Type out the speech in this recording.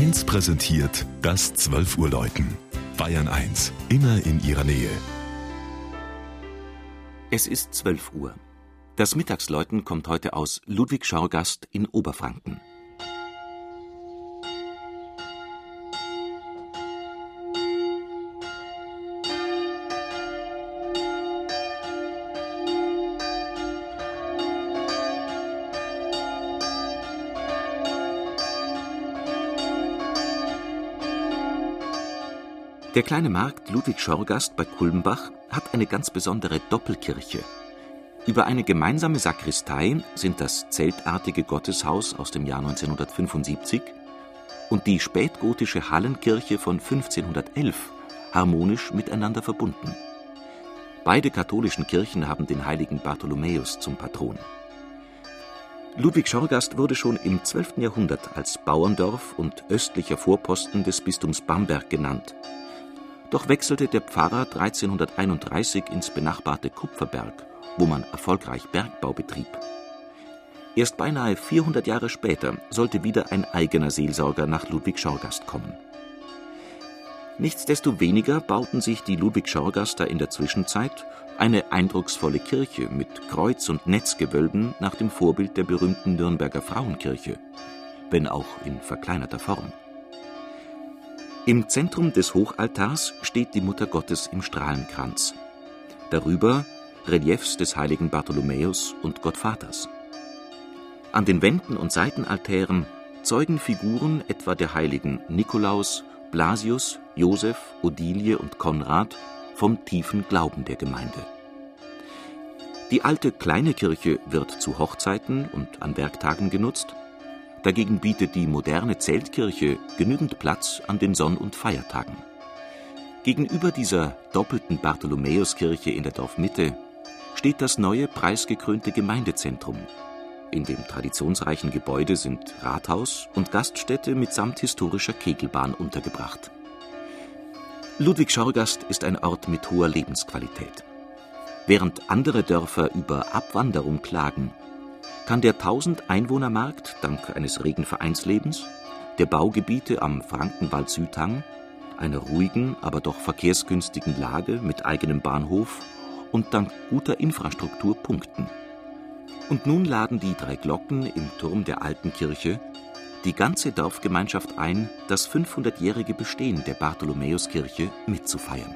1 präsentiert das 12 Uhr Läuten. Bayern 1, immer in ihrer Nähe. Es ist 12 Uhr. Das Mittagsläuten kommt heute aus Ludwig Schaugast in Oberfranken. Der kleine Markt Ludwig Schorgast bei Kulmbach hat eine ganz besondere Doppelkirche. Über eine gemeinsame Sakristei sind das zeltartige Gotteshaus aus dem Jahr 1975 und die spätgotische Hallenkirche von 1511 harmonisch miteinander verbunden. Beide katholischen Kirchen haben den heiligen Bartholomäus zum Patron. Ludwig Schorgast wurde schon im 12. Jahrhundert als Bauerndorf und östlicher Vorposten des Bistums Bamberg genannt doch wechselte der Pfarrer 1331 ins benachbarte Kupferberg, wo man erfolgreich Bergbau betrieb. Erst beinahe 400 Jahre später sollte wieder ein eigener Seelsorger nach Ludwig Schorgast kommen. Nichtsdestoweniger bauten sich die Ludwig Schorgaster in der Zwischenzeit eine eindrucksvolle Kirche mit Kreuz- und Netzgewölben nach dem Vorbild der berühmten Nürnberger Frauenkirche, wenn auch in verkleinerter Form. Im Zentrum des Hochaltars steht die Mutter Gottes im Strahlenkranz. Darüber Reliefs des heiligen Bartholomäus und Gottvaters. An den Wänden und Seitenaltären zeugen Figuren etwa der heiligen Nikolaus, Blasius, Josef, Odilie und Konrad vom tiefen Glauben der Gemeinde. Die alte kleine Kirche wird zu Hochzeiten und an Werktagen genutzt Dagegen bietet die moderne Zeltkirche genügend Platz an den Sonn- und Feiertagen. Gegenüber dieser doppelten Bartholomäuskirche in der Dorfmitte steht das neue preisgekrönte Gemeindezentrum. In dem traditionsreichen Gebäude sind Rathaus und Gaststätte mitsamt historischer Kegelbahn untergebracht. Ludwig Schorgast ist ein Ort mit hoher Lebensqualität. Während andere Dörfer über Abwanderung klagen, kann der 1000-Einwohner-Markt dank eines regen Vereinslebens, der Baugebiete am Frankenwald-Südhang, einer ruhigen, aber doch verkehrsgünstigen Lage mit eigenem Bahnhof und dank guter Infrastruktur punkten. Und nun laden die drei Glocken im Turm der alten Kirche die ganze Dorfgemeinschaft ein, das 500-jährige Bestehen der Bartholomäuskirche mitzufeiern.